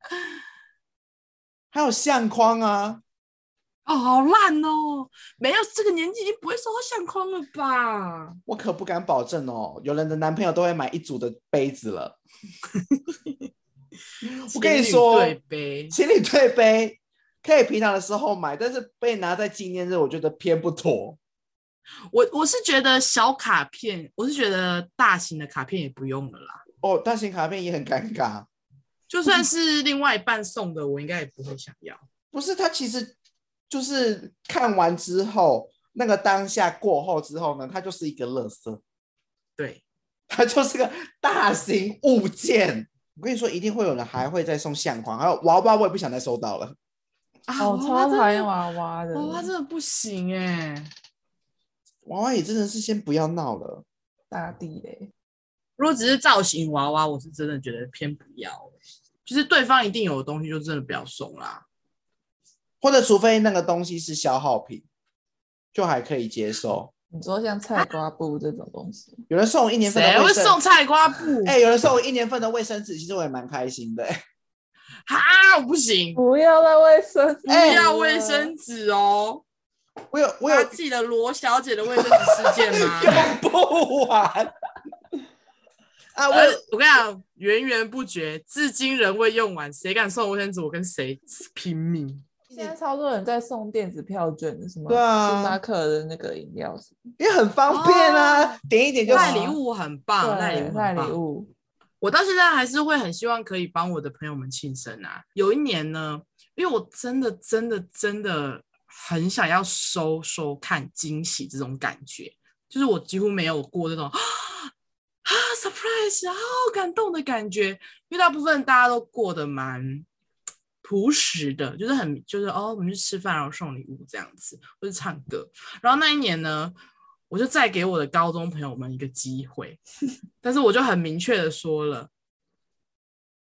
[LAUGHS] 还有相框啊，哦，好烂哦！没有这个年纪已经不会收到相框了吧？我可不敢保证哦。有人的男朋友都会买一组的杯子了。我跟你说，对杯，情侣对杯可以平常的时候买，但是被拿在纪念日，我觉得偏不妥。我我是觉得小卡片，我是觉得大型的卡片也不用了啦。哦，大型卡片也很尴尬。就算是另外一半送的，我应该也不会想要。不是，他其实就是看完之后，那个当下过后之后呢，它就是一个垃圾。对，[LAUGHS] 它就是个大型物件。我跟你说，一定会有人还会再送相框，还有娃娃，我也不想再收到了。啊，我超讨厌娃娃的，娃娃真的不行哎、欸。娃娃也真的是先不要闹了。大地雷，如果只是造型娃娃，我是真的觉得偏不要、欸。就是对方一定有的东西，就真的不要送啦。或者除非那个东西是消耗品，就还可以接受。你说像菜瓜布这种东西，有人送我一年份的卫生，谁会送菜瓜布？哎、欸，有人送我一年份的卫生纸，其实我也蛮开心的、欸。哈，我不行，不要了卫生，不要卫生纸哦。我有，我有记得罗小姐的卫生纸事件吗？[LAUGHS] 用不完。啊！我我跟你讲，源源不绝，至今仍未用完。谁敢送卫生纸，我跟谁拼命。现在超多人在送电子票券，什么对啊，星巴克的那个饮料什么，也很方便啊，哦、点一点就。带礼物很棒，带礼物带礼物。我到现在还是会很希望可以帮我的朋友们庆生啊。有一年呢，因为我真的真的真的很想要收收看惊喜这种感觉，就是我几乎没有过这种。啊，surprise！好感动的感觉，因为大部分大家都过得蛮朴实的，就是很就是哦，我们去吃饭，然后送礼物这样子，或者唱歌。然后那一年呢，我就再给我的高中朋友们一个机会，[LAUGHS] 但是我就很明确的说了，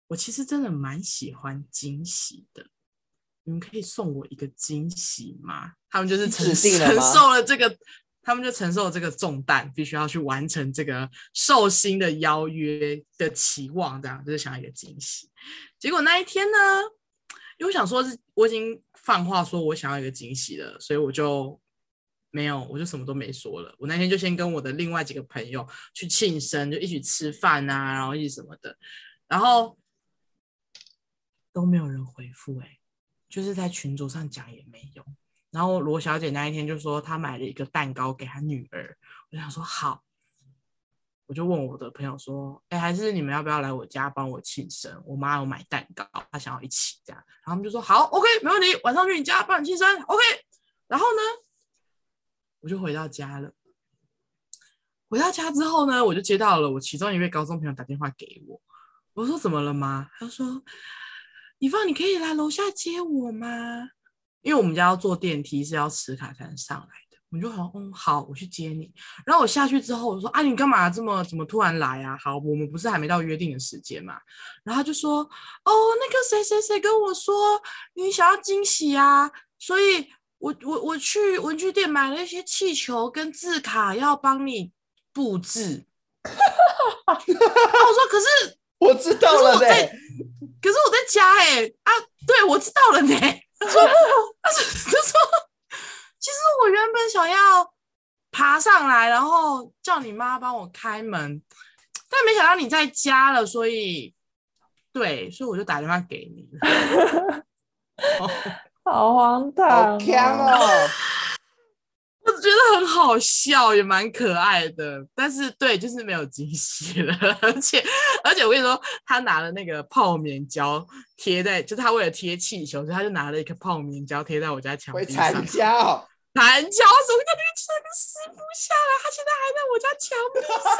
我其实真的蛮喜欢惊喜的，你们可以送我一个惊喜吗？他们就是承承受了这个。他们就承受这个重担，必须要去完成这个寿星的邀约的期望，这样就是想要一个惊喜。结果那一天呢，因为想说是我已经放话说我想要一个惊喜了，所以我就没有，我就什么都没说了。我那天就先跟我的另外几个朋友去庆生，就一起吃饭啊，然后一起什么的，然后都没有人回复，哎，就是在群组上讲也没有。然后罗小姐那一天就说她买了一个蛋糕给她女儿，我想说好，我就问我的朋友说，哎，还是你们要不要来我家帮我庆生？我妈有买蛋糕，她想要一起这样，然后他们就说好，OK，没问题，晚上去你家帮你庆生，OK。然后呢，我就回到家了。回到家之后呢，我就接到了我其中一位高中朋友打电话给我，我说怎么了吗？他说，你放，你可以来楼下接我吗？因为我们家要坐电梯，是要持卡才能上来。我就好，嗯，好，我去接你。然后我下去之后，我说啊，你干嘛这么怎么突然来啊？好，我们不是还没到约定的时间嘛。然后他就说，哦，那个谁谁谁跟我说你想要惊喜啊，所以我我我去文具店买了一些气球跟字卡，要帮你布置。我说可是 [LAUGHS] 我知道了，可是我在，可是我在家哎、欸、啊，对我知道了呢。他说：“他说，他说，其实我原本想要爬上来，然后叫你妈帮我开门，但没想到你在家了，所以，对，所以我就打电话给你。哦、[LAUGHS] 好荒唐、哦，好强哦！[LAUGHS] 我觉得很好笑，也蛮可爱的，但是对，就是没有惊喜了，[LAUGHS] 而且，而且我跟你说，他拿了那个泡棉胶贴在，就是他为了贴气球，所以他就拿了一个泡棉胶贴在我家墙壁上。残胶，什么叫那个这个撕不下来？他现在还在我家墙壁上。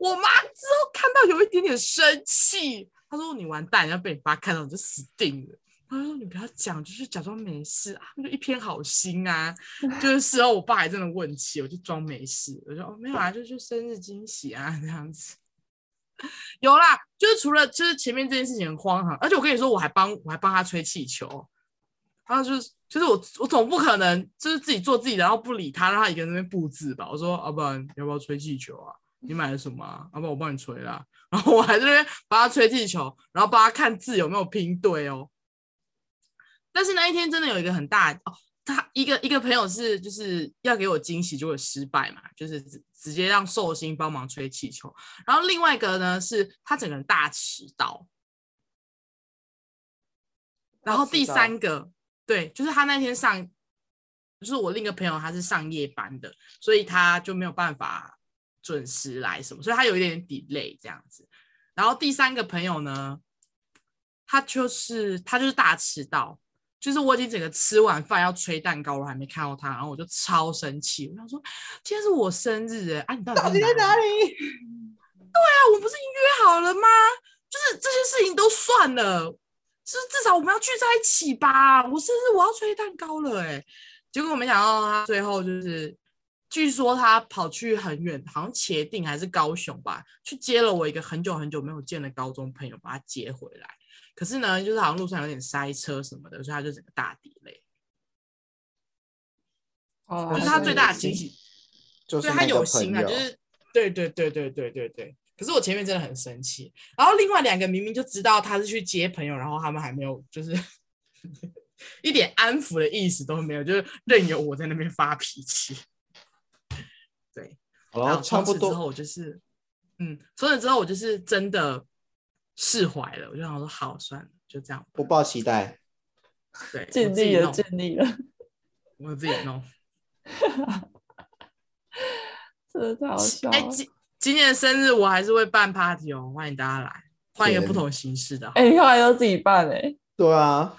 我妈之后看到有一点点生气，她说：“你完蛋，要被你爸看到你就死定了。”她说：“你不要讲，就是假装没事啊，就一片好心啊。[LAUGHS] ”就是事后我爸还真的问起，我就装没事，我说：“哦，没有啊，就是生日惊喜啊，这样子。”有啦，就是除了就是前面这件事情很荒唐，而且我跟你说，我还帮我还帮他吹气球，然后就是就是我我总不可能就是自己做自己的，然后不理他，让他一个人在那边布置吧？我说：“啊，不然要不要吹气球啊？”你买了什么、啊？要不然我帮你吹啦。然后我还在那边帮他吹气球，然后帮他看字有没有拼对哦。但是那一天真的有一个很大哦，他一个一个朋友是就是要给我惊喜，就会失败嘛，就是直直接让寿星帮忙吹气球。然后另外一个呢，是他整个人大迟到。然后第三个，对，就是他那天上，就是我另一个朋友，他是上夜班的，所以他就没有办法准时来什么，所以他有一点点 delay 这样子。然后第三个朋友呢，他就是他就是大迟到，就是我已经整个吃完饭要吹蛋糕，我还没看到他，然后我就超生气，我想说今天是我生日哎，啊你到底在哪里？哪里？对啊，我们不是已经约好了吗？就是这些事情都算了。是至少我们要聚在一起吧？我生日我要吹蛋糕了哎、欸，结果我没想到他最后就是，据说他跑去很远，好像茄定还是高雄吧，去接了我一个很久很久没有见的高中朋友，把他接回来。可是呢，就是好像路上有点塞车什么的，所以他就整个大 delay。哦，就是他最大的惊喜，就是他有心啊，就是对对对对对对对。可是我前面真的很生气，然后另外两个明明就知道他是去接朋友，然后他们还没有就是 [LAUGHS] 一点安抚的意思都没有，就是任由我在那边发脾气。对，然后从此之后我就是，嗯，从此之后我就是真的释怀了，我就想说好算了，就这样，不抱期待，对，尽力了，尽力了，我自己弄，[LAUGHS] 真的太好笑了。欸今年的生日我还是会办 party 哦，欢迎大家来，换一个不同形式的。哎、欸，你后来都自己办哎、欸？对啊，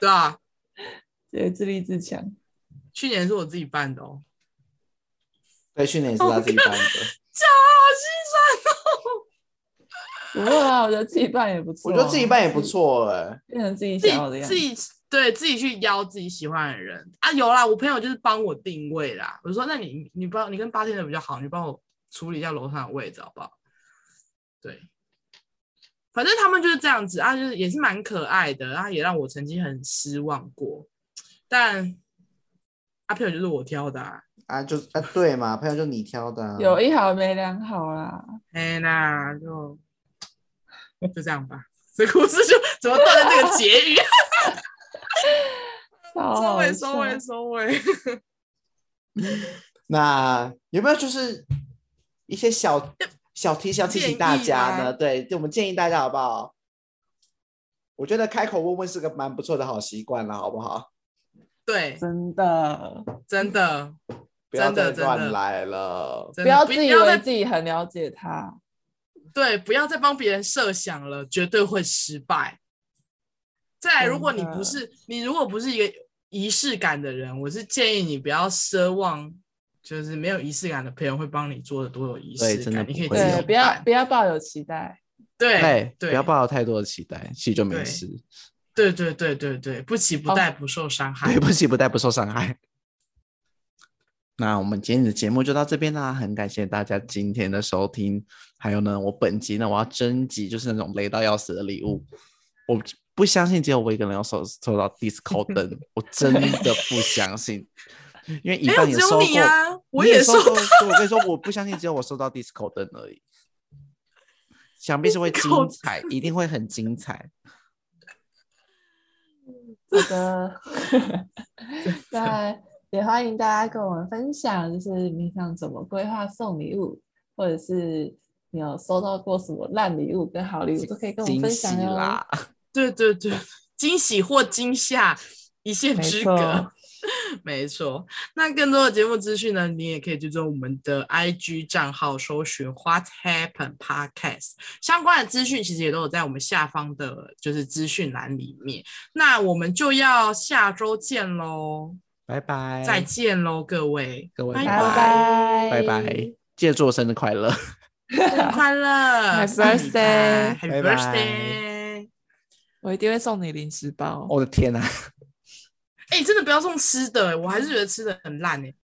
对啊，[LAUGHS] 对，自立自强。去年是我自己办的哦。对，去年也是他自己办的。假，好心酸哦。不会啊，我觉得自己办也不错。我觉得自己办也不错哎，变成自己想要的样子。自己对自己去邀自己喜欢的人啊，有啦，我朋友就是帮我定位啦。我说，那你你帮你跟八天的比较好，你帮我。处理一下楼上的位置好不好？对，反正他们就是这样子啊，就是也是蛮可爱的，然后也让我曾经很失望过。但阿朋友就是我挑的啊，啊就啊对嘛，朋友就你挑的，有一好没两好啦。哎那就就这样吧，这故事就 [LAUGHS] 怎么断了这个结语？收尾收尾收尾。[LAUGHS] 那有没有就是？一些小小提醒要提醒大家呢，对，就我们建议大家好不好？我觉得开口问问是个蛮不错的好习惯了，好不好？对，真的，真的，不要再乱来了，不要自以为自己很了解他。对，不要再帮别人设想了，绝对会失败。再来，如果你不是你，如果不是一个仪式感的人，我是建议你不要奢望。就是没有仪式感的朋友会帮你做的多有仪式感，你可以对，不要不要抱有期待，对对，不要抱有太多的期待，其实就没事。对对对对对，不期不待不受伤害，对，不期不待不受伤害。那我们今天的节目就到这边啦，很感谢大家今天的收听。还有呢，我本集呢，我要征集就是那种雷到要死的礼物，我不相信只有我一个人要收收到 disco 灯，我真的不相信。因为一半也收过，你啊、我也收过。我跟你说，我不相信只有我收到 disco 灯而已，想必是会精彩，一定会很精彩。好的，[LAUGHS] 那也欢迎大家跟我们分享，就是你想怎么规划送礼物，或者是你有收到过什么烂礼物跟好礼物，都可以跟我们分享啦。对对对，惊喜或惊吓，一线之隔。没错，那更多的节目资讯呢，你也可以追踪我们的 IG 账号，搜寻 What Happen Podcast，相关的资讯其实也都有在我们下方的，就是资讯栏里面。那我们就要下周见喽，拜拜，再见喽，各位，各位，拜拜，拜拜，记得祝我生日快乐，[LAUGHS] 生日快乐，[LAUGHS] Happy Birthday，Happy Birthday，我一定会送你零食包，我的天哪！哎、真的不要送吃的，我还是觉得吃的很烂哎。